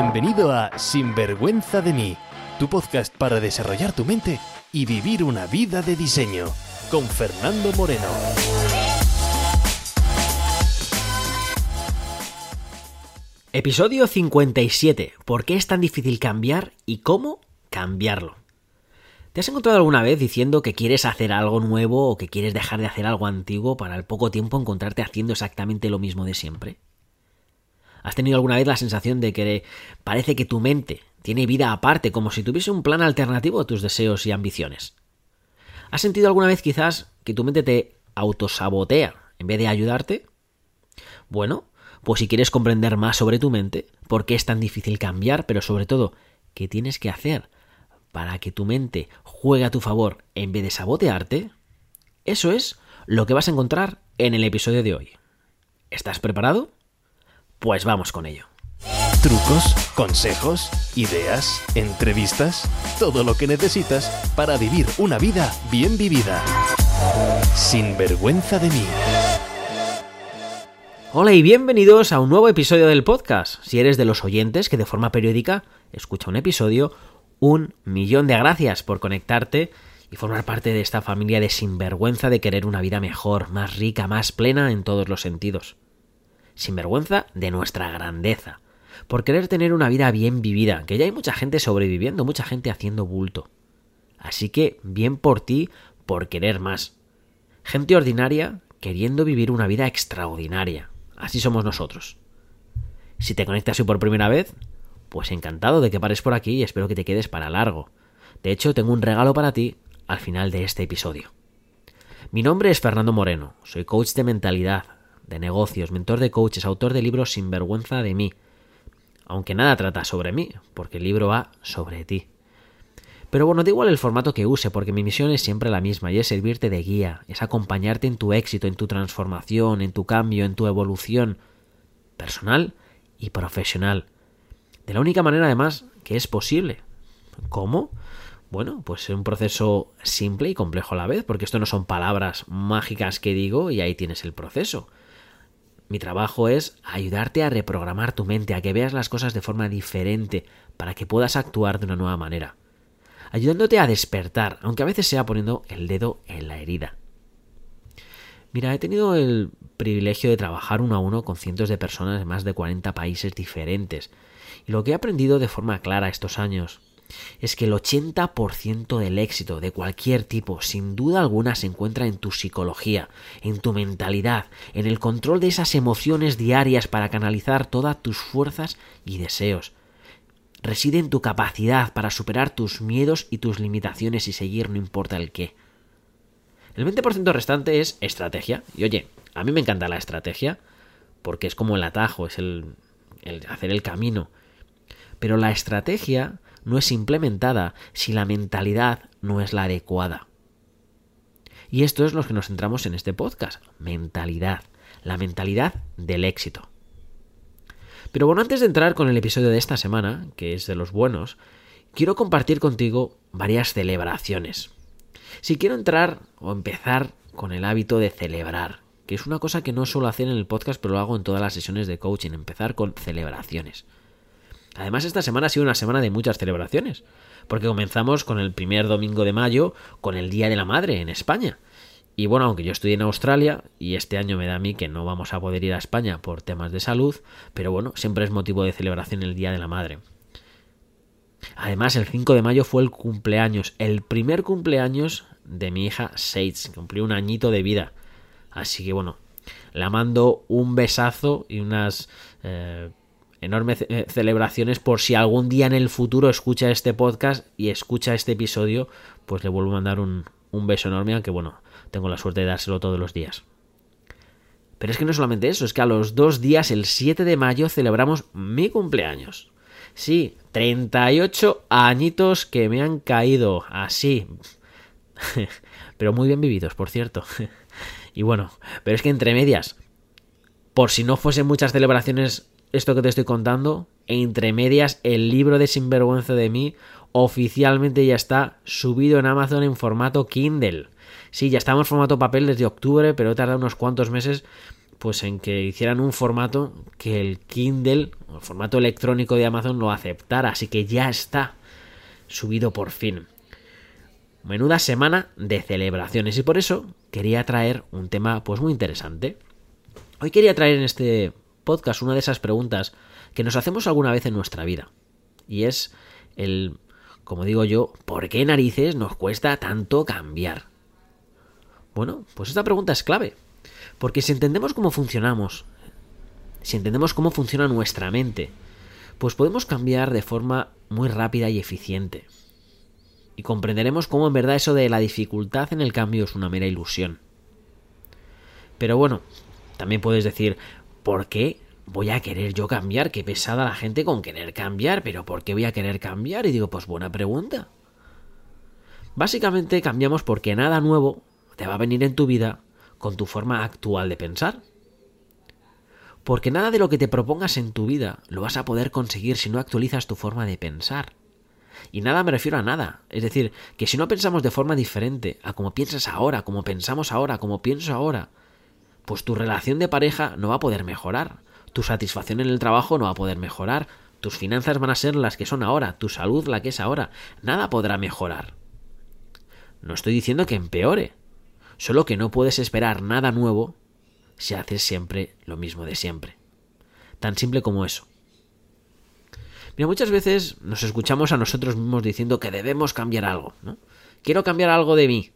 Bienvenido a Sinvergüenza de mí, tu podcast para desarrollar tu mente y vivir una vida de diseño, con Fernando Moreno. Episodio 57. ¿Por qué es tan difícil cambiar y cómo cambiarlo? ¿Te has encontrado alguna vez diciendo que quieres hacer algo nuevo o que quieres dejar de hacer algo antiguo para al poco tiempo encontrarte haciendo exactamente lo mismo de siempre? ¿Has tenido alguna vez la sensación de que parece que tu mente tiene vida aparte, como si tuviese un plan alternativo a tus deseos y ambiciones? ¿Has sentido alguna vez quizás que tu mente te autosabotea en vez de ayudarte? Bueno, pues si quieres comprender más sobre tu mente, por qué es tan difícil cambiar, pero sobre todo, qué tienes que hacer para que tu mente juegue a tu favor en vez de sabotearte, eso es lo que vas a encontrar en el episodio de hoy. ¿Estás preparado? Pues vamos con ello. Trucos, consejos, ideas, entrevistas, todo lo que necesitas para vivir una vida bien vivida. Sin vergüenza de mí. Hola y bienvenidos a un nuevo episodio del podcast. Si eres de los oyentes que de forma periódica escucha un episodio, un millón de gracias por conectarte y formar parte de esta familia de sinvergüenza de querer una vida mejor, más rica, más plena en todos los sentidos sinvergüenza de nuestra grandeza, por querer tener una vida bien vivida, que ya hay mucha gente sobreviviendo, mucha gente haciendo bulto. Así que bien por ti por querer más. Gente ordinaria queriendo vivir una vida extraordinaria. Así somos nosotros. Si te conectas hoy por primera vez, pues encantado de que pares por aquí y espero que te quedes para largo. De hecho, tengo un regalo para ti al final de este episodio. Mi nombre es Fernando Moreno, soy coach de mentalidad, de negocios, mentor de coaches, autor de libros sin vergüenza de mí. Aunque nada trata sobre mí, porque el libro va sobre ti. Pero bueno, da igual el formato que use, porque mi misión es siempre la misma, y es servirte de guía, es acompañarte en tu éxito, en tu transformación, en tu cambio, en tu evolución personal y profesional. De la única manera, además, que es posible. ¿Cómo? Bueno, pues es un proceso simple y complejo a la vez, porque esto no son palabras mágicas que digo y ahí tienes el proceso. Mi trabajo es ayudarte a reprogramar tu mente, a que veas las cosas de forma diferente, para que puedas actuar de una nueva manera. Ayudándote a despertar, aunque a veces sea poniendo el dedo en la herida. Mira, he tenido el privilegio de trabajar uno a uno con cientos de personas de más de 40 países diferentes, y lo que he aprendido de forma clara estos años es que el 80% del éxito de cualquier tipo, sin duda alguna, se encuentra en tu psicología, en tu mentalidad, en el control de esas emociones diarias para canalizar todas tus fuerzas y deseos. Reside en tu capacidad para superar tus miedos y tus limitaciones y seguir no importa el qué. El 20% restante es estrategia. Y oye, a mí me encanta la estrategia porque es como el atajo, es el, el hacer el camino. Pero la estrategia no es implementada si la mentalidad no es la adecuada. Y esto es lo que nos centramos en este podcast, mentalidad, la mentalidad del éxito. Pero bueno, antes de entrar con el episodio de esta semana, que es de los buenos, quiero compartir contigo varias celebraciones. Si quiero entrar o empezar con el hábito de celebrar, que es una cosa que no suelo hacer en el podcast, pero lo hago en todas las sesiones de coaching, empezar con celebraciones. Además, esta semana ha sido una semana de muchas celebraciones, porque comenzamos con el primer domingo de mayo, con el Día de la Madre en España. Y bueno, aunque yo estoy en Australia, y este año me da a mí que no vamos a poder ir a España por temas de salud, pero bueno, siempre es motivo de celebración el Día de la Madre. Además, el 5 de mayo fue el cumpleaños, el primer cumpleaños de mi hija Sage, cumplió un añito de vida. Así que bueno, le mando un besazo y unas eh, enormes eh, celebraciones por si algún día en el futuro escucha este podcast y escucha este episodio, pues le vuelvo a mandar un, un beso enorme, aunque bueno, tengo la suerte de dárselo todos los días. Pero es que no solamente eso, es que a los dos días, el 7 de mayo, celebramos mi cumpleaños. Sí, 38 añitos que me han caído así. pero muy bien vividos, por cierto. y bueno, pero es que entre medias, por si no fuesen muchas celebraciones esto que te estoy contando, entre medias, el libro de Sinvergüenza de mí oficialmente ya está subido en Amazon en formato Kindle. Sí, ya estamos en formato papel desde octubre, pero he tardado unos cuantos meses pues en que hicieran un formato que el Kindle, el formato electrónico de Amazon lo aceptara, así que ya está subido por fin. Menuda semana de celebraciones y por eso quería traer un tema pues muy interesante. Hoy quería traer en este podcast una de esas preguntas que nos hacemos alguna vez en nuestra vida y es el como digo yo, ¿por qué narices nos cuesta tanto cambiar? Bueno, pues esta pregunta es clave, porque si entendemos cómo funcionamos, si entendemos cómo funciona nuestra mente, pues podemos cambiar de forma muy rápida y eficiente. Y comprenderemos cómo en verdad eso de la dificultad en el cambio es una mera ilusión. Pero bueno, también puedes decir, ¿por qué voy a querer yo cambiar? Qué pesada la gente con querer cambiar, pero ¿por qué voy a querer cambiar? Y digo, pues buena pregunta. Básicamente cambiamos porque nada nuevo te va a venir en tu vida con tu forma actual de pensar. Porque nada de lo que te propongas en tu vida lo vas a poder conseguir si no actualizas tu forma de pensar. Y nada me refiero a nada. Es decir, que si no pensamos de forma diferente a como piensas ahora, como pensamos ahora, como pienso ahora, pues tu relación de pareja no va a poder mejorar tu satisfacción en el trabajo no va a poder mejorar, tus finanzas van a ser las que son ahora, tu salud la que es ahora, nada podrá mejorar. No estoy diciendo que empeore, solo que no puedes esperar nada nuevo si haces siempre lo mismo de siempre. Tan simple como eso. Mira, muchas veces nos escuchamos a nosotros mismos diciendo que debemos cambiar algo, ¿no? Quiero cambiar algo de mí.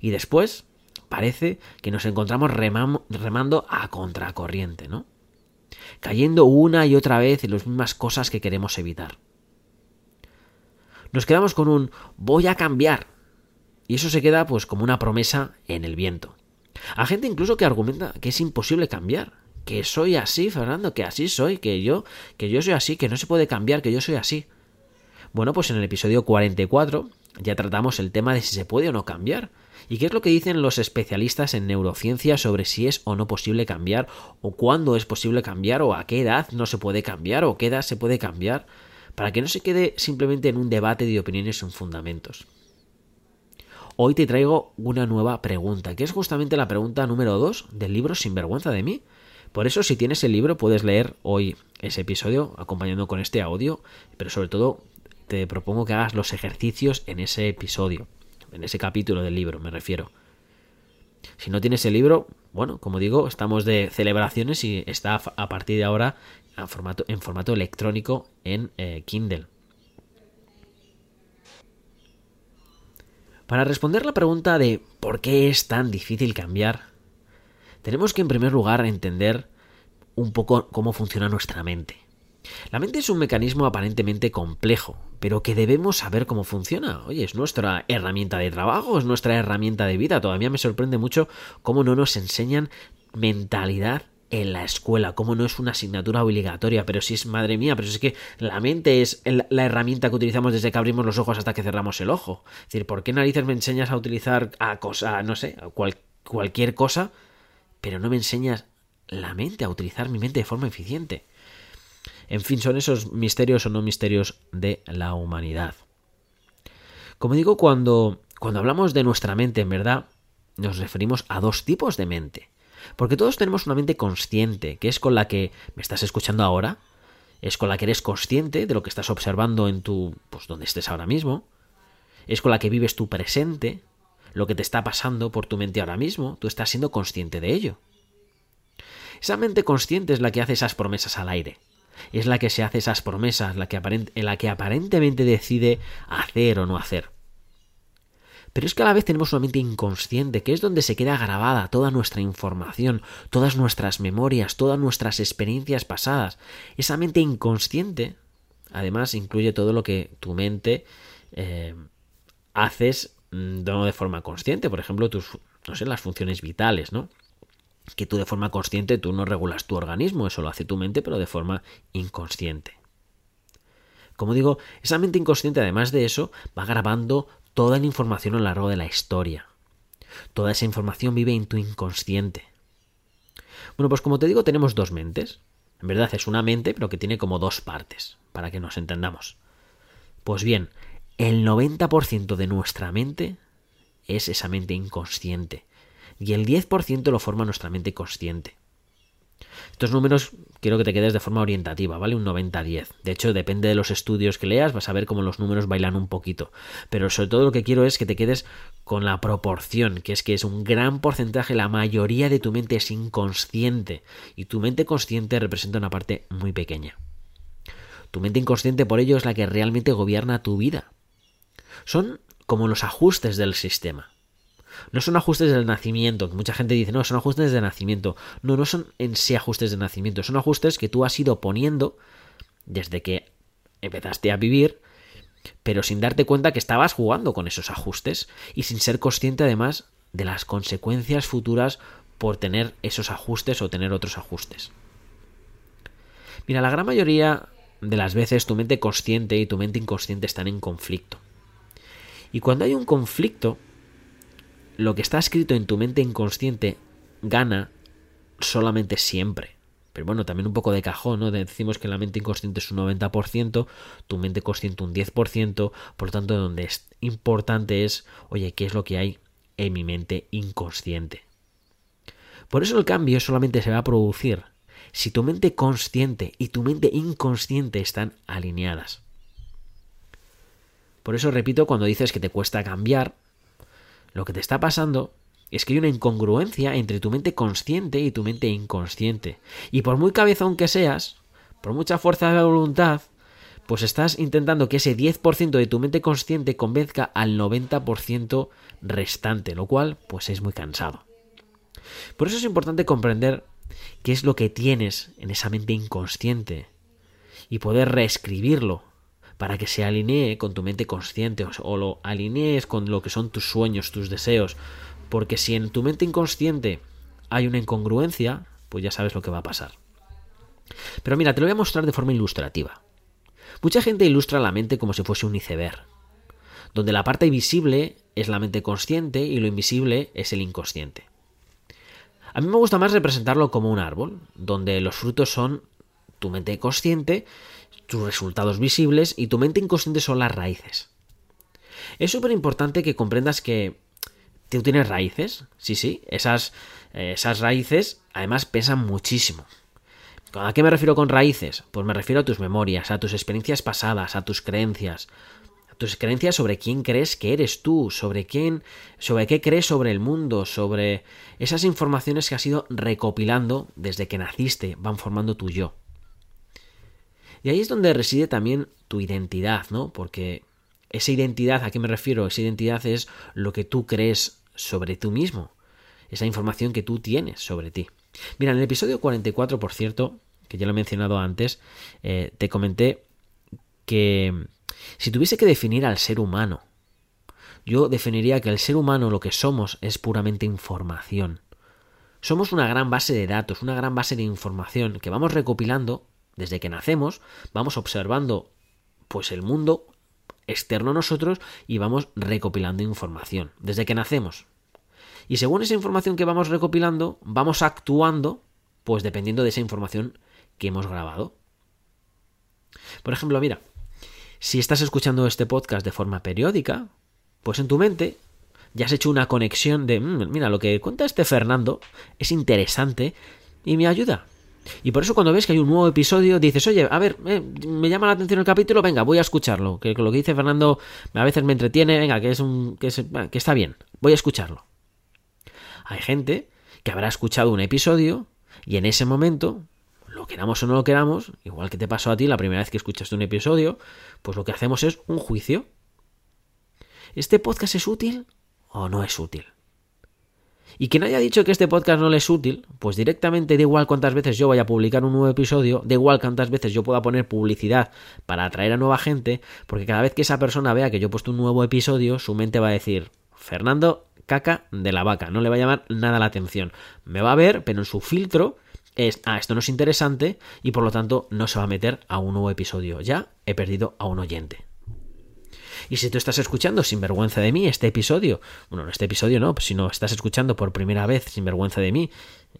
Y después parece que nos encontramos remando a contracorriente, ¿no? cayendo una y otra vez en las mismas cosas que queremos evitar. Nos quedamos con un voy a cambiar. Y eso se queda pues como una promesa en el viento. Hay gente incluso que argumenta que es imposible cambiar, que soy así, Fernando, que así soy, que yo, que yo soy así, que no se puede cambiar, que yo soy así. Bueno, pues en el episodio 44 ya tratamos el tema de si se puede o no cambiar. ¿Y qué es lo que dicen los especialistas en neurociencia sobre si es o no posible cambiar, o cuándo es posible cambiar, o a qué edad no se puede cambiar, o qué edad se puede cambiar? Para que no se quede simplemente en un debate de opiniones sin fundamentos. Hoy te traigo una nueva pregunta, que es justamente la pregunta número 2 del libro Sinvergüenza de mí. Por eso, si tienes el libro, puedes leer hoy ese episodio acompañando con este audio, pero sobre todo te propongo que hagas los ejercicios en ese episodio en ese capítulo del libro me refiero. Si no tienes el libro, bueno, como digo, estamos de celebraciones y está a partir de ahora en formato, electrónico en eh, Kindle. Para responder la pregunta de ¿por qué es tan difícil cambiar? Tenemos que en primer lugar entender un poco cómo funciona nuestra mente. La mente es un mecanismo aparentemente complejo, pero que debemos saber cómo funciona. Oye, es nuestra herramienta de trabajo, es nuestra herramienta de vida. Todavía me sorprende mucho cómo no nos enseñan mentalidad en la escuela, cómo no es una asignatura obligatoria, pero si es, madre mía, pero es que la mente es la herramienta que utilizamos desde que abrimos los ojos hasta que cerramos el ojo. Es decir, ¿por qué narices me enseñas a utilizar a cosa, no sé, cualquier cosa, pero no me enseñas la mente, a utilizar mi mente de forma eficiente? En fin, son esos misterios o no misterios de la humanidad. Como digo, cuando, cuando hablamos de nuestra mente, en verdad, nos referimos a dos tipos de mente. Porque todos tenemos una mente consciente, que es con la que me estás escuchando ahora, es con la que eres consciente de lo que estás observando en tu, pues donde estés ahora mismo, es con la que vives tu presente, lo que te está pasando por tu mente ahora mismo, tú estás siendo consciente de ello. Esa mente consciente es la que hace esas promesas al aire, es la que se hace esas promesas, la que la que aparentemente decide hacer o no hacer. Pero es que a la vez tenemos una mente inconsciente, que es donde se queda grabada toda nuestra información, todas nuestras memorias, todas nuestras experiencias pasadas. Esa mente inconsciente, además, incluye todo lo que tu mente eh, haces mm, no de forma consciente, por ejemplo, tus, no sé, las funciones vitales, ¿no? Que tú de forma consciente tú no regulas tu organismo, eso lo hace tu mente, pero de forma inconsciente. Como digo, esa mente inconsciente, además de eso, va grabando toda la información a lo largo de la historia. Toda esa información vive en tu inconsciente. Bueno, pues como te digo, tenemos dos mentes. En verdad es una mente, pero que tiene como dos partes, para que nos entendamos. Pues bien, el 90% de nuestra mente es esa mente inconsciente, y el 10% lo forma nuestra mente consciente. Estos números quiero que te quedes de forma orientativa, ¿vale? Un 90-10. De hecho, depende de los estudios que leas, vas a ver cómo los números bailan un poquito. Pero sobre todo lo que quiero es que te quedes con la proporción, que es que es un gran porcentaje, la mayoría de tu mente es inconsciente. Y tu mente consciente representa una parte muy pequeña. Tu mente inconsciente, por ello, es la que realmente gobierna tu vida. Son como los ajustes del sistema. No son ajustes del nacimiento, mucha gente dice, no, son ajustes de nacimiento. No, no son en sí ajustes de nacimiento, son ajustes que tú has ido poniendo desde que empezaste a vivir, pero sin darte cuenta que estabas jugando con esos ajustes y sin ser consciente además de las consecuencias futuras por tener esos ajustes o tener otros ajustes. Mira, la gran mayoría de las veces tu mente consciente y tu mente inconsciente están en conflicto. Y cuando hay un conflicto, lo que está escrito en tu mente inconsciente gana solamente siempre. Pero bueno, también un poco de cajón, ¿no? Decimos que la mente inconsciente es un 90%, tu mente consciente un 10%, por lo tanto, donde es importante es, oye, ¿qué es lo que hay en mi mente inconsciente? Por eso el cambio solamente se va a producir si tu mente consciente y tu mente inconsciente están alineadas. Por eso repito, cuando dices que te cuesta cambiar, lo que te está pasando es que hay una incongruencia entre tu mente consciente y tu mente inconsciente. Y por muy cabezón que seas, por mucha fuerza de voluntad, pues estás intentando que ese 10% de tu mente consciente convenzca al 90% restante, lo cual pues es muy cansado. Por eso es importante comprender qué es lo que tienes en esa mente inconsciente y poder reescribirlo para que se alinee con tu mente consciente o lo alinees con lo que son tus sueños, tus deseos. Porque si en tu mente inconsciente hay una incongruencia, pues ya sabes lo que va a pasar. Pero mira, te lo voy a mostrar de forma ilustrativa. Mucha gente ilustra la mente como si fuese un iceberg, donde la parte visible es la mente consciente y lo invisible es el inconsciente. A mí me gusta más representarlo como un árbol, donde los frutos son tu mente consciente tus resultados visibles y tu mente inconsciente son las raíces. Es súper importante que comprendas que tú tienes raíces, sí, sí, esas, eh, esas raíces además pesan muchísimo. ¿A qué me refiero con raíces? Pues me refiero a tus memorias, a tus experiencias pasadas, a tus creencias, a tus creencias sobre quién crees que eres tú, sobre quién, sobre qué crees sobre el mundo, sobre esas informaciones que has ido recopilando desde que naciste, van formando tu yo. Y ahí es donde reside también tu identidad, ¿no? Porque esa identidad, ¿a qué me refiero? Esa identidad es lo que tú crees sobre tú mismo, esa información que tú tienes sobre ti. Mira, en el episodio 44, por cierto, que ya lo he mencionado antes, eh, te comenté que si tuviese que definir al ser humano, yo definiría que el ser humano lo que somos es puramente información. Somos una gran base de datos, una gran base de información que vamos recopilando desde que nacemos, vamos observando pues el mundo externo a nosotros y vamos recopilando información. Desde que nacemos. Y según esa información que vamos recopilando, vamos actuando, pues dependiendo de esa información que hemos grabado. Por ejemplo, mira, si estás escuchando este podcast de forma periódica, pues en tu mente ya has hecho una conexión de, mm, mira, lo que cuenta este Fernando es interesante y me ayuda. Y por eso cuando ves que hay un nuevo episodio dices, oye, a ver, eh, me llama la atención el capítulo, venga, voy a escucharlo. Que lo que dice Fernando a veces me entretiene, venga, que es un. que, que está bien, voy a escucharlo. Hay gente que habrá escuchado un episodio y en ese momento, lo queramos o no lo queramos, igual que te pasó a ti la primera vez que escuchaste un episodio, pues lo que hacemos es un juicio. ¿Este podcast es útil o no es útil? Y quien haya dicho que este podcast no le es útil, pues directamente da igual cuántas veces yo vaya a publicar un nuevo episodio, da igual cuántas veces yo pueda poner publicidad para atraer a nueva gente, porque cada vez que esa persona vea que yo he puesto un nuevo episodio, su mente va a decir, Fernando, caca de la vaca, no le va a llamar nada la atención. Me va a ver, pero en su filtro es, ah, esto no es interesante y por lo tanto no se va a meter a un nuevo episodio. Ya he perdido a un oyente. Y si tú estás escuchando sin vergüenza de mí este episodio, bueno, no este episodio no, pues si no estás escuchando por primera vez sin vergüenza de mí,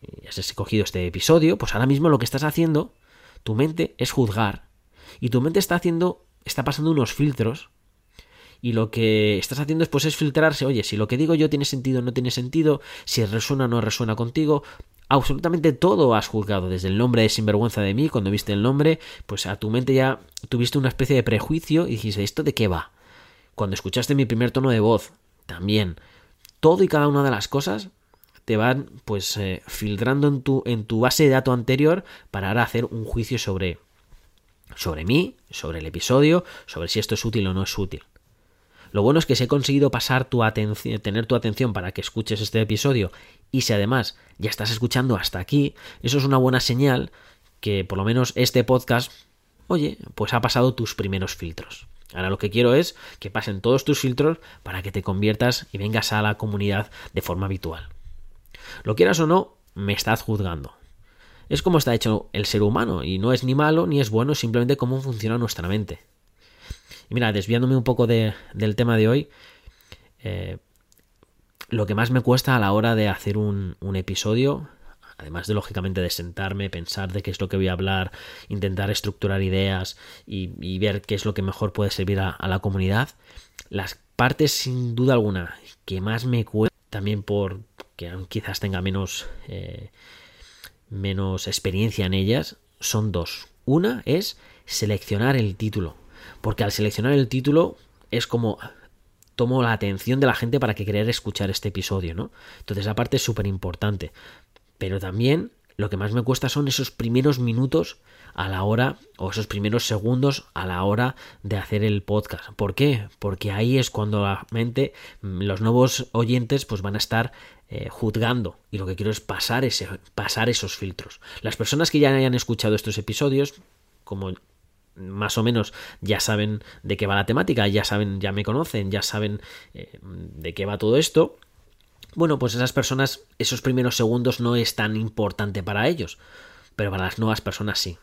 y has escogido este episodio, pues ahora mismo lo que estás haciendo, tu mente es juzgar. Y tu mente está haciendo, está pasando unos filtros y lo que estás haciendo es, pues, es filtrarse, oye, si lo que digo yo tiene sentido o no tiene sentido, si resuena o no resuena contigo, absolutamente todo has juzgado, desde el nombre de sinvergüenza de mí, cuando viste el nombre, pues a tu mente ya tuviste una especie de prejuicio y dijiste, ¿esto de qué va? Cuando escuchaste mi primer tono de voz, también. Todo y cada una de las cosas te van pues eh, filtrando en tu, en tu base de datos anterior para ahora hacer un juicio sobre, sobre mí, sobre el episodio, sobre si esto es útil o no es útil. Lo bueno es que si he conseguido pasar tu atención, tener tu atención para que escuches este episodio y si además ya estás escuchando hasta aquí, eso es una buena señal que por lo menos este podcast, oye, pues ha pasado tus primeros filtros. Ahora lo que quiero es que pasen todos tus filtros para que te conviertas y vengas a la comunidad de forma habitual. Lo quieras o no, me estás juzgando. Es como está hecho el ser humano y no es ni malo ni es bueno, simplemente cómo funciona nuestra mente. Y mira, desviándome un poco del tema de hoy, eh, lo que más me cuesta a la hora de hacer un, episodio, además de lógicamente de sentarme, pensar de qué es lo que voy a hablar, intentar estructurar ideas y, ver qué es lo que mejor puede servir a, la comunidad, las partes sin duda alguna que más me cuesta, también por que quizás tenga menos, eh, menos experiencia en ellas, son dos. Una es seleccionar el título porque al seleccionar el título es como tomo la atención de la gente para que querer escuchar este episodio, ¿no? Entonces esa parte es súper importante. Pero también lo que más me cuesta son esos primeros minutos a la hora o esos primeros segundos a la hora de hacer el podcast. ¿Por qué? Porque ahí es cuando la mente, los nuevos oyentes pues van a estar eh, juzgando y lo que quiero es pasar, ese, pasar esos filtros. Las personas que ya hayan escuchado estos episodios, como más o menos ya saben de qué va la temática, ya saben, ya me conocen, ya saben eh, de qué va todo esto, bueno, pues esas personas, esos primeros segundos no es tan importante para ellos, pero para las nuevas personas sí.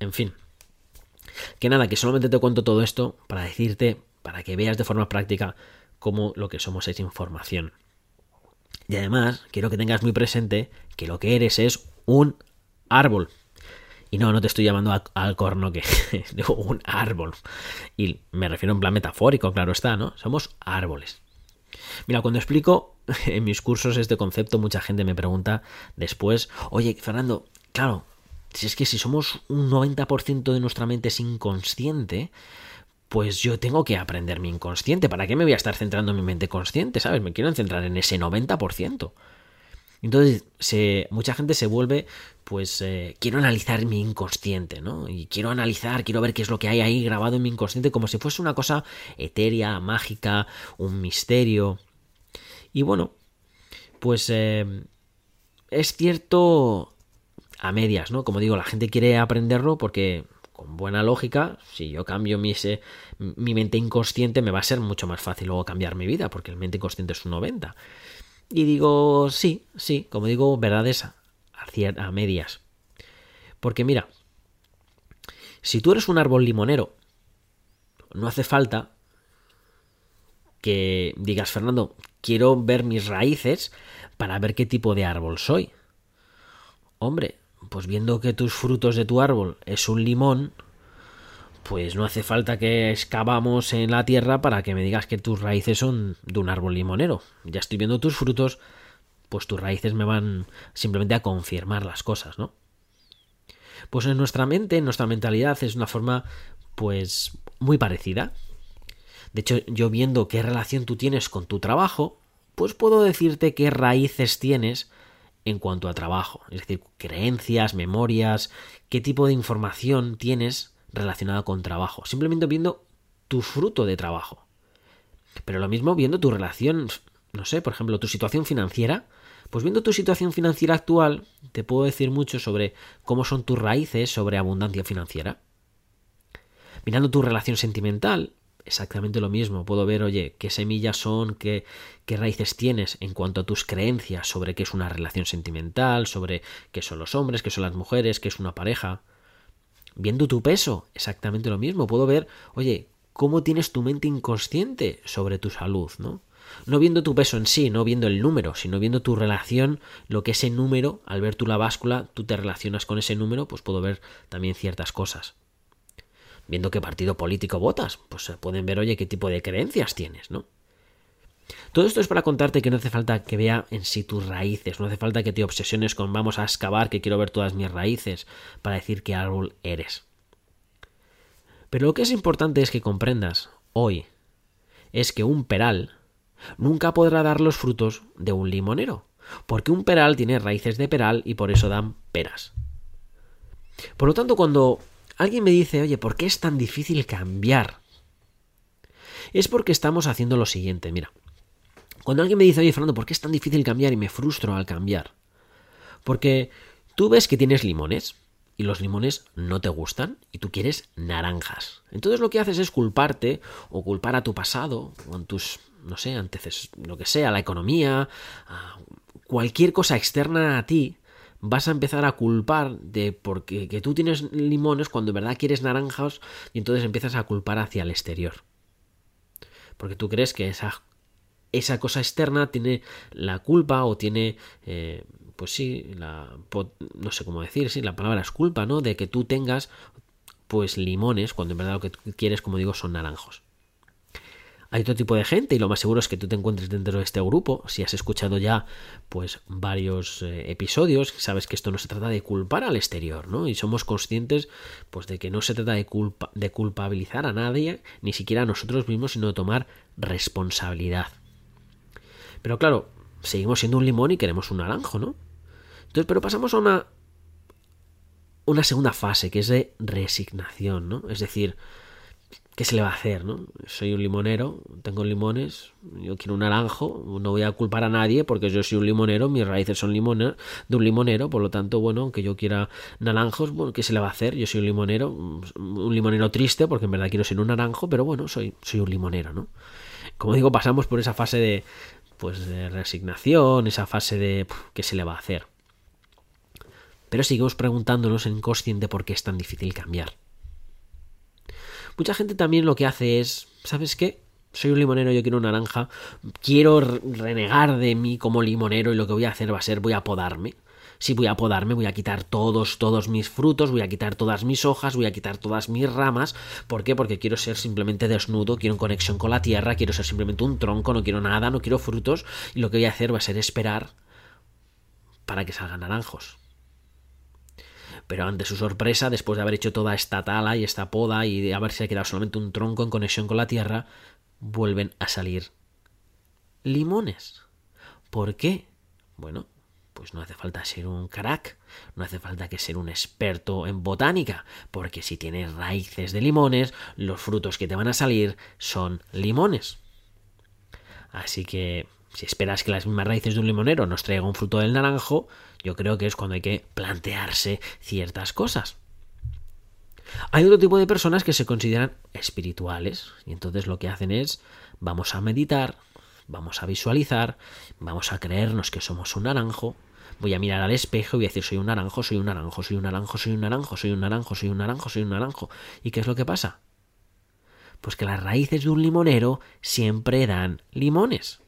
En fin. Que nada, que solamente te cuento todo esto para decirte, para que veas de forma práctica cómo lo que somos es información. Y además, quiero que tengas muy presente que lo que eres es un árbol. Y no, no te estoy llamando al corno que digo un árbol. Y me refiero en plan metafórico, claro está, ¿no? Somos árboles. Mira, cuando explico en mis cursos este concepto, mucha gente me pregunta después, oye, Fernando, claro, si es que si somos un 90% de nuestra mente es inconsciente, pues yo tengo que aprender mi inconsciente. ¿Para qué me voy a estar centrando en mi mente consciente? ¿Sabes? Me quiero centrar en ese 90%. Entonces, mucha gente se vuelve, pues, eh, quiero analizar mi inconsciente, ¿no? Y quiero analizar, quiero ver qué es lo que hay ahí grabado en mi inconsciente, como si fuese una cosa etérea, mágica, un misterio. Y bueno, pues eh, es cierto a medias, ¿no? Como digo, la gente quiere aprenderlo porque con buena lógica, si yo cambio mi, mi mente inconsciente, me va a ser mucho más fácil luego cambiar mi vida, porque el mente inconsciente es un 90. Y digo, sí, sí, como digo, verdades a, a medias. Porque mira, si tú eres un árbol limonero, no hace falta que digas, Fernando, quiero ver mis raíces para ver qué tipo de árbol soy. Hombre, pues viendo que tus frutos de tu árbol es un limón, pues no hace falta que excavamos en la tierra para que me digas que tus raíces son de un árbol limonero. Ya estoy viendo tus frutos, pues tus raíces me van simplemente a confirmar las cosas, ¿no? Pues en nuestra mente, en nuestra mentalidad es una forma pues muy parecida. De hecho, yo viendo qué relación tú tienes con tu trabajo, pues puedo decirte qué raíces tienes en cuanto a trabajo, es decir, creencias, memorias, qué tipo de información tienes relacionada con trabajo, simplemente viendo tu fruto de trabajo. Pero lo mismo viendo tu relación, no sé, por ejemplo, tu situación financiera, pues viendo tu situación financiera actual, te puedo decir mucho sobre cómo son tus raíces sobre abundancia financiera. Mirando tu relación sentimental, exactamente lo mismo. Puedo ver, oye, qué semillas son, qué, qué raíces tienes en cuanto a tus creencias sobre qué es una relación sentimental, sobre qué son los hombres, qué son las mujeres, qué es una pareja. Viendo tu peso, exactamente lo mismo. Puedo ver, oye, cómo tienes tu mente inconsciente sobre tu salud, ¿no? No viendo tu peso en sí, no viendo el número, sino viendo tu relación, lo que ese número, al ver tú la báscula, tú te relacionas con ese número, pues puedo ver también ciertas cosas. Viendo qué partido político votas, pues se pueden ver, oye, qué tipo de creencias tienes, ¿no? Todo esto es para contarte que no hace falta que vea en sí tus raíces, no hace falta que te obsesiones con vamos a excavar, que quiero ver todas mis raíces, para decir qué árbol eres. Pero lo que es importante es que comprendas hoy es que un peral nunca podrá dar los frutos de un limonero, porque un peral tiene raíces de peral y por eso dan peras. Por lo tanto, cuando alguien me dice, oye, ¿por qué es tan difícil cambiar? Es porque estamos haciendo lo siguiente, mira. Cuando alguien me dice, oye, Fernando, ¿por qué es tan difícil cambiar y me frustro al cambiar? Porque tú ves que tienes limones y los limones no te gustan y tú quieres naranjas. Entonces lo que haces es culparte o culpar a tu pasado o en tus, no sé, antes lo que sea, la economía, cualquier cosa externa a ti, vas a empezar a culpar de porque que tú tienes limones cuando en verdad quieres naranjas y entonces empiezas a culpar hacia el exterior. Porque tú crees que esa, esa cosa externa tiene la culpa o tiene eh, pues sí, la, no sé cómo decir, sí, la palabra es culpa, ¿no? De que tú tengas, pues, limones, cuando en verdad lo que tú quieres, como digo, son naranjos. Hay otro tipo de gente y lo más seguro es que tú te encuentres dentro de este grupo. Si has escuchado ya pues varios eh, episodios, sabes que esto no se trata de culpar al exterior, ¿no? Y somos conscientes pues de que no se trata de, culpa, de culpabilizar a nadie, ni siquiera a nosotros mismos, sino de tomar responsabilidad. Pero claro, seguimos siendo un limón y queremos un naranjo, ¿no? Entonces, pero pasamos a una, una segunda fase, que es de resignación, ¿no? Es decir, ¿qué se le va a hacer, no? Soy un limonero, tengo limones, yo quiero un naranjo, no voy a culpar a nadie porque yo soy un limonero, mis raíces son limones de un limonero, por lo tanto, bueno, aunque yo quiera naranjos, bueno, ¿qué se le va a hacer? Yo soy un limonero, un limonero triste porque en verdad quiero ser un naranjo, pero bueno, soy, soy un limonero, ¿no? Como digo, pasamos por esa fase de, pues, de resignación, esa fase de, ¿qué se le va a hacer? pero seguimos preguntándonos en inconsciente por qué es tan difícil cambiar. Mucha gente también lo que hace es, ¿sabes qué? Soy un limonero, yo quiero una naranja, quiero renegar de mí como limonero y lo que voy a hacer va a ser voy a podarme. Si voy a podarme, voy a quitar todos, todos mis frutos, voy a quitar todas mis hojas, voy a quitar todas mis ramas. ¿Por qué? Porque quiero ser simplemente desnudo, quiero conexión con la tierra, quiero ser simplemente un tronco, no quiero nada, no quiero frutos. Y lo que voy a hacer va a ser esperar para que salgan naranjos. Pero ante su sorpresa, después de haber hecho toda esta tala y esta poda y de haberse quedado solamente un tronco en conexión con la tierra, vuelven a salir limones. ¿Por qué? Bueno, pues no hace falta ser un crack, no hace falta que ser un experto en botánica, porque si tienes raíces de limones, los frutos que te van a salir son limones. Así que si esperas que las mismas raíces de un limonero nos traigan un fruto del naranjo, yo creo que es cuando hay que plantearse ciertas cosas. Hay otro tipo de personas que se consideran espirituales y entonces lo que hacen es vamos a meditar, vamos a visualizar, vamos a creernos que somos un naranjo, voy a mirar al espejo y voy a decir soy un naranjo, soy un naranjo, soy un naranjo, soy un naranjo, soy un naranjo, soy un naranjo, soy un naranjo. ¿Y qué es lo que pasa? Pues que las raíces de un limonero siempre dan limones.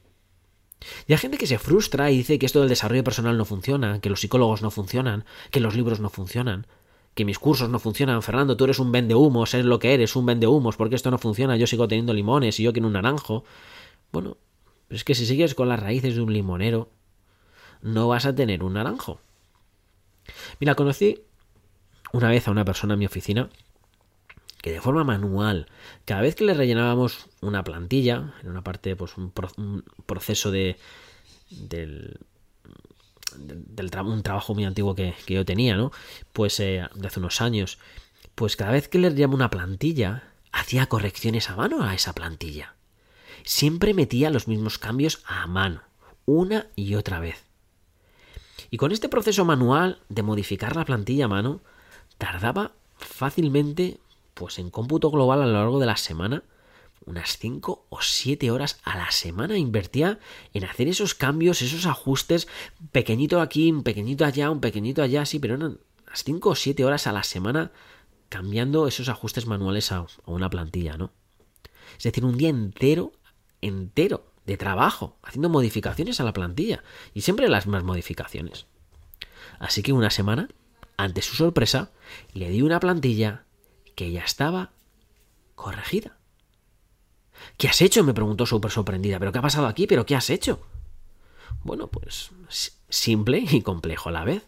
Y hay gente que se frustra y dice que esto del desarrollo personal no funciona, que los psicólogos no funcionan, que los libros no funcionan, que mis cursos no funcionan. Fernando, tú eres un vende humos, eres lo que eres, un vende humos, porque esto no funciona, yo sigo teniendo limones y yo quiero un naranjo. Bueno, es que si sigues con las raíces de un limonero, no vas a tener un naranjo. Mira, conocí una vez a una persona en mi oficina que de forma manual, cada vez que le rellenábamos una plantilla, en una parte, pues un, proceso de, del, un trabajo muy antiguo que, yo tenía, ¿no? Pues eh, de hace unos años, pues cada vez que le rellenaba una plantilla, hacía correcciones a mano a esa plantilla. Siempre metía los mismos cambios a mano, una y otra vez. Y con este proceso manual de modificar la plantilla a mano, tardaba fácilmente pues en cómputo global a lo largo de la semana, unas 5 o 7 horas a la semana invertía en hacer esos cambios, esos ajustes, pequeñito aquí, un pequeñito allá, un pequeñito allá, sí, pero eran unas 5 o 7 horas a la semana cambiando esos ajustes manuales a, una plantilla, ¿no? Es decir, un día entero, entero de trabajo, haciendo modificaciones a la plantilla, y siempre las más modificaciones. Así que una semana, ante su sorpresa, le di una plantilla que ya estaba corregida. ¿Qué has hecho? me preguntó súper sorprendida. ¿Pero qué ha pasado aquí? ¿Pero qué has hecho? Bueno, pues simple y complejo a la vez.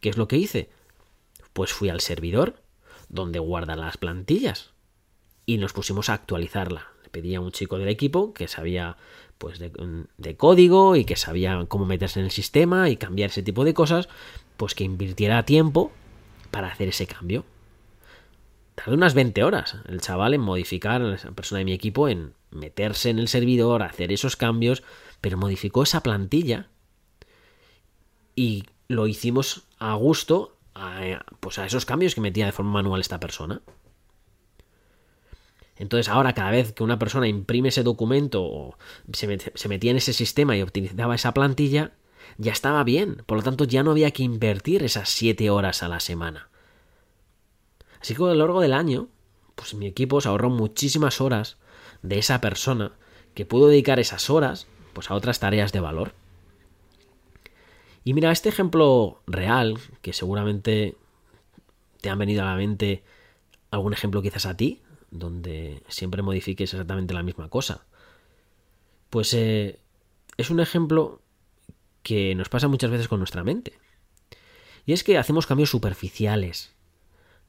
¿Qué es lo que hice? Pues fui al servidor donde guardan las plantillas y nos pusimos a actualizarla. Le pedí a un chico del equipo que sabía pues de, código y que sabía cómo meterse en el sistema y cambiar ese tipo de cosas, pues que invirtiera tiempo para hacer ese cambio. Tardé unas 20 horas el chaval en modificar, a esa persona de mi equipo, en meterse en el servidor, hacer esos cambios, pero modificó esa plantilla y lo hicimos a gusto a, pues a esos cambios que metía de forma manual esta persona. Entonces ahora cada vez que una persona imprime ese documento o se, se metía en ese sistema y utilizaba esa plantilla, ya estaba bien. Por lo tanto ya no había que invertir esas 7 horas a la semana. Así que a lo largo del año, pues mi equipo se ahorró muchísimas horas de esa persona que pudo dedicar esas horas pues a otras tareas de valor. Y mira, este ejemplo real, que seguramente te han venido a la mente algún ejemplo quizás a ti, donde siempre modifiques exactamente la misma cosa. Pues eh, es un ejemplo que nos pasa muchas veces con nuestra mente. Y es que hacemos cambios superficiales.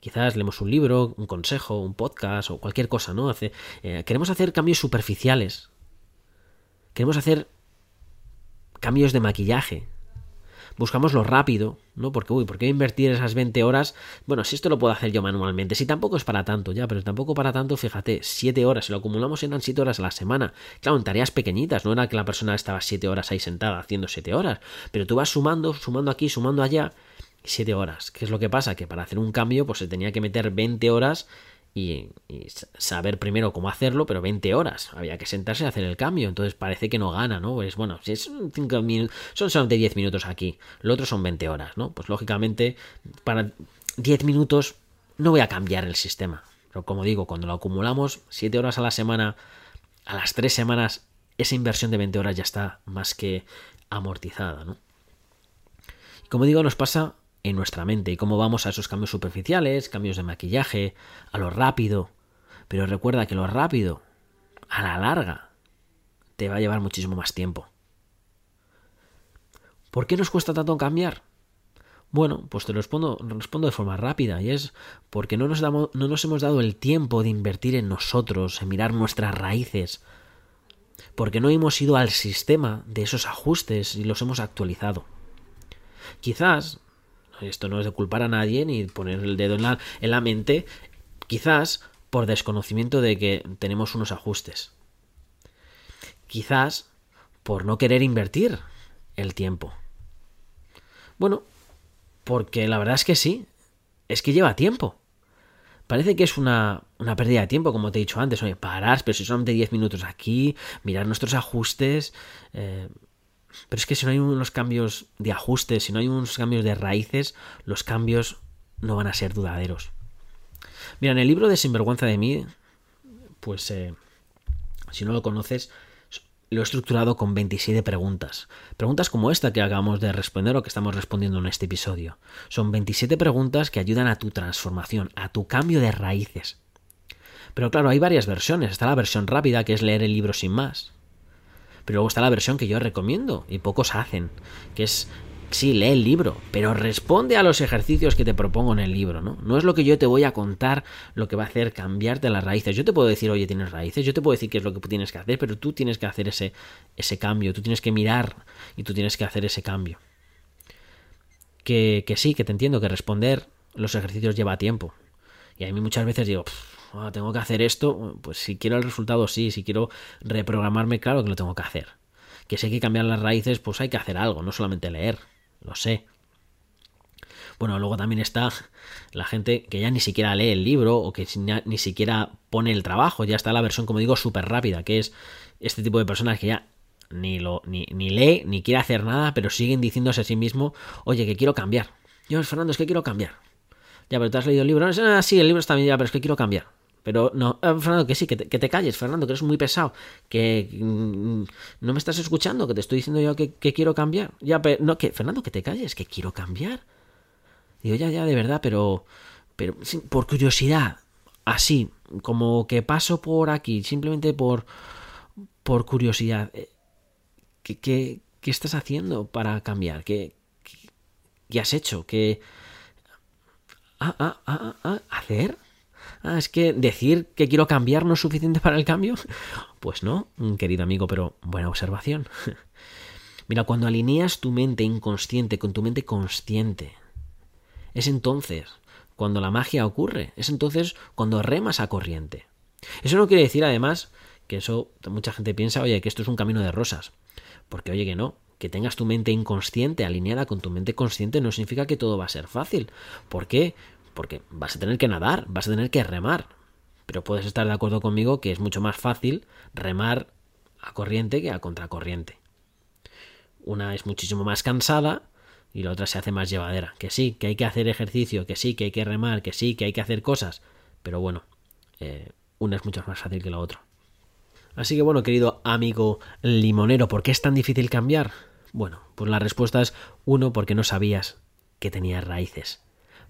Quizás leemos un libro, un consejo, un podcast o cualquier cosa, ¿no? Hace, eh, queremos hacer cambios superficiales. Queremos hacer cambios de maquillaje, buscamos lo rápido, ¿no? Porque, uy, ¿por qué invertir esas 20 horas? Bueno, si esto lo puedo hacer yo manualmente, si tampoco es para tanto ya, pero tampoco para tanto, fíjate, 7 horas, si lo acumulamos eran 7 horas a la semana. Claro, en tareas pequeñitas, no era que la persona estaba 7 horas ahí sentada haciendo 7 horas, pero tú vas sumando, sumando aquí, sumando allá, 7 horas. ¿Qué es lo que pasa? Que para hacer un cambio, pues se tenía que meter 20 horas y, saber primero cómo hacerlo, pero 20 horas. Había que sentarse a hacer el cambio. Entonces parece que no gana, ¿no? Pues bueno, si es 5 minutos, son solamente 10 minutos aquí. Lo otro son 20 horas, ¿no? Pues lógicamente, para 10 minutos no voy a cambiar el sistema. Pero como digo, cuando lo acumulamos 7 horas a la semana, a las 3 semanas, esa inversión de 20 horas ya está más que amortizada, ¿no? Y como digo, nos pasa en nuestra mente y cómo vamos a esos cambios superficiales, cambios de maquillaje, a lo rápido. Pero recuerda que lo rápido, a la larga, te va a llevar muchísimo más tiempo. ¿Por qué nos cuesta tanto cambiar? Bueno, pues te lo respondo, respondo de forma rápida y es porque no nos, damos, no nos hemos dado el tiempo de invertir en nosotros, en mirar nuestras raíces, porque no hemos ido al sistema de esos ajustes y los hemos actualizado. Quizás esto no es de culpar a nadie ni poner el dedo en la, en la mente, quizás por desconocimiento de que tenemos unos ajustes. Quizás por no querer invertir el tiempo. Bueno, porque la verdad es que sí, es que lleva tiempo. Parece que es una, una pérdida de tiempo, como te he dicho antes. Oye, parar, pero si solamente 10 minutos aquí, mirar nuestros ajustes. Eh, pero es que si no hay unos cambios de ajuste, si no hay unos cambios de raíces, los cambios no van a ser dudaderos. Mira, en el libro de Sinvergüenza de mí, pues eh, si no lo conoces, lo he estructurado con 27 preguntas. Preguntas como esta que acabamos de responder o que estamos respondiendo en este episodio. Son 27 preguntas que ayudan a tu transformación, a tu cambio de raíces. Pero claro, hay varias versiones. Está la versión rápida, que es leer el libro sin más. Pero luego está la versión que yo recomiendo y pocos hacen, que es sí, lee el libro, pero responde a los ejercicios que te propongo en el libro, ¿no? No es lo que yo te voy a contar lo que va a hacer cambiarte las raíces. Yo te puedo decir, oye, tienes raíces, yo te puedo decir qué es lo que tienes que hacer, pero tú tienes que hacer ese, ese cambio, tú tienes que mirar y tú tienes que hacer ese cambio. Que, que sí, que te entiendo que responder los ejercicios lleva tiempo. Y a mí muchas veces digo, Ah, tengo que hacer esto, pues si quiero el resultado sí, si quiero reprogramarme, claro que lo tengo que hacer. Que si hay que cambiar las raíces, pues hay que hacer algo, no solamente leer, lo sé. Bueno, luego también está la gente que ya ni siquiera lee el libro o que ni siquiera pone el trabajo, ya está la versión, como digo, súper rápida, que es este tipo de personas que ya ni, lo, ni, ni lee, ni quiere hacer nada, pero siguen diciéndose a sí mismo, oye, que quiero cambiar. Yo, Fernando, es que quiero cambiar. Ya, pero te has leído el libro. Sí, el libro está bien, ya, pero es que quiero cambiar. Pero no, ah, Fernando, que sí, que te, calles, Fernando, que eres muy pesado, que mm, no me estás escuchando, que te estoy diciendo yo que, quiero cambiar. Ya, pero no, que Fernando, que te calles, que quiero cambiar. Digo, ya, ya, de verdad, pero, pero por curiosidad, así, como que paso por aquí, simplemente por, por curiosidad. Eh, ¿Qué, qué, qué estás haciendo para cambiar? ¿Qué, qué, has hecho? ¿Qué... Ah, ah, ah, ah, ¿Hacer? Ah, es que decir que quiero cambiar no es suficiente para el cambio. Pues no, querido amigo, pero buena observación. Mira, cuando alineas tu mente inconsciente con tu mente consciente, es entonces cuando la magia ocurre, es entonces cuando remas a corriente. Eso no quiere decir además que eso mucha gente piensa, oye, que esto es un camino de rosas, porque oye que no, que tengas tu mente inconsciente alineada con tu mente consciente no significa que todo va a ser fácil. ¿Por qué? Porque vas a tener que nadar, vas a tener que remar. Pero puedes estar de acuerdo conmigo que es mucho más fácil remar a corriente que a contracorriente. Una es muchísimo más cansada y la otra se hace más llevadera. Que sí, que hay que hacer ejercicio, que sí, que hay que remar, que sí, que hay que hacer cosas. Pero bueno, eh, una es mucho más fácil que la otra. Así que bueno, querido amigo limonero, ¿por qué es tan difícil cambiar? Bueno, pues la respuesta es uno, porque no sabías que tenías raíces.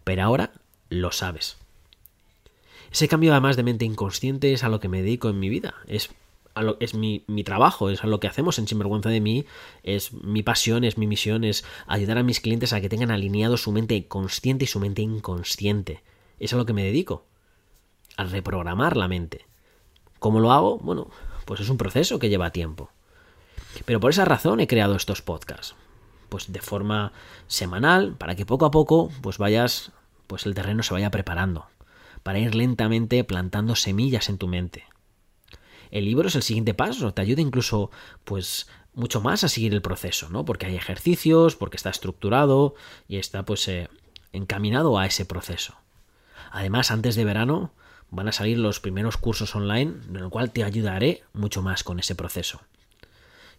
Pero ahora lo sabes. Ese cambio además de mente inconsciente es a lo que me dedico en mi vida. Es es mi, mi, trabajo, es a lo que hacemos en Sinvergüenza de mí, es mi pasión, es mi misión, es ayudar a mis clientes a que tengan alineado su mente consciente y su mente inconsciente. Es a lo que me dedico, a reprogramar la mente. ¿Cómo lo hago? Bueno, pues es un proceso que lleva tiempo. Pero por esa razón he creado estos podcasts. Pues de forma semanal, para que poco a poco pues vayas, pues el terreno se vaya preparando, para ir lentamente plantando semillas en tu mente el libro es el siguiente paso, te ayuda incluso, pues, mucho más a seguir el proceso, ¿no? Porque hay ejercicios, porque está estructurado y está, pues, eh, encaminado a ese proceso. Además, antes de verano van a salir los primeros cursos online, en el cual te ayudaré mucho más con ese proceso.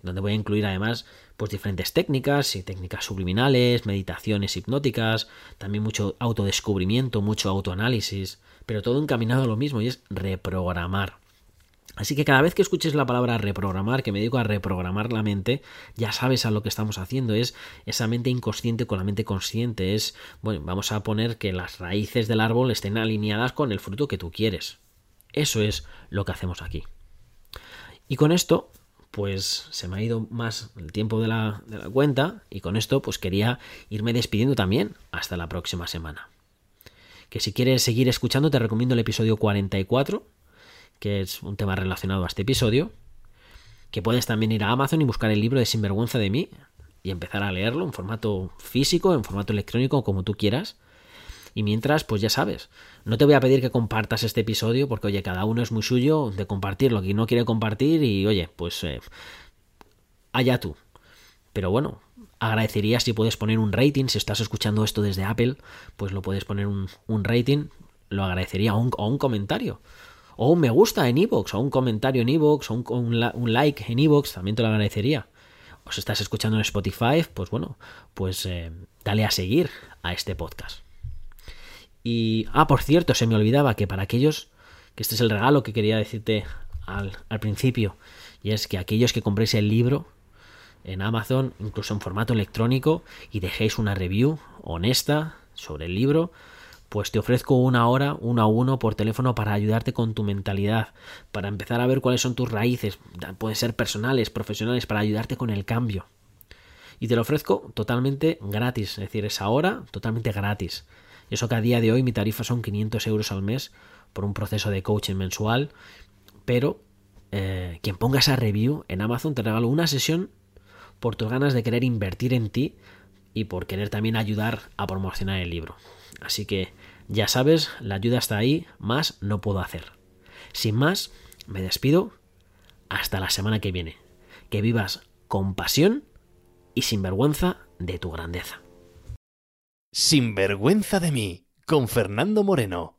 Donde voy a incluir además pues diferentes técnicas y técnicas subliminales, meditaciones hipnóticas, también mucho autodescubrimiento, mucho autoanálisis, pero todo encaminado a lo mismo y es reprogramar. Así que cada vez que escuches la palabra reprogramar, que me digo a reprogramar la mente, ya sabes a lo que estamos haciendo. Es esa mente inconsciente con la mente consciente. Es, bueno, vamos a poner que las raíces del árbol estén alineadas con el fruto que tú quieres. Eso es lo que hacemos aquí. Y con esto, pues se me ha ido más el tiempo de la, cuenta y con esto pues quería irme despidiendo también hasta la próxima semana. Que si quieres seguir escuchando te recomiendo el episodio 44 que es un tema relacionado a este episodio, que puedes también ir a Amazon y buscar el libro de Sinvergüenza de mí y empezar a leerlo en formato físico, en formato electrónico, como tú quieras. Y mientras, pues ya sabes, no te voy a pedir que compartas este episodio porque, oye, cada uno es muy suyo de compartir lo que no quiere compartir y, oye, pues eh, allá tú. Pero bueno, agradecería si puedes poner un rating, si estás escuchando esto desde Apple, pues lo puedes poner un, rating, lo agradecería, o un comentario o un me gusta en iVoox, o un comentario en iVoox, o un, like en iVoox, también te lo agradecería. O si estás escuchando en Spotify, pues bueno, pues eh, dale a seguir a este podcast. Y, ah, por cierto, se me olvidaba que para aquellos, que este es el regalo que quería decirte al, al principio, y es que aquellos que compréis el libro en Amazon, incluso en formato electrónico, y dejéis una review honesta sobre el libro, pues te ofrezco una hora, uno a uno, por teléfono para ayudarte con tu mentalidad, para empezar a ver cuáles son tus raíces, pueden ser personales, profesionales, para ayudarte con el cambio. Y te lo ofrezco totalmente gratis, es decir, esa hora totalmente gratis. Eso que a día de hoy mi tarifa son 500 euros al mes por un proceso de coaching mensual, pero eh, quien ponga esa review en Amazon te regalo una sesión por tus ganas de querer invertir en ti y por querer también ayudar a promocionar el libro. Así que ya sabes, la ayuda está ahí, más no puedo hacer. Sin más, me despido. Hasta la semana que viene. Que vivas con pasión y sin vergüenza de tu grandeza. Sin vergüenza de mí, con Fernando Moreno.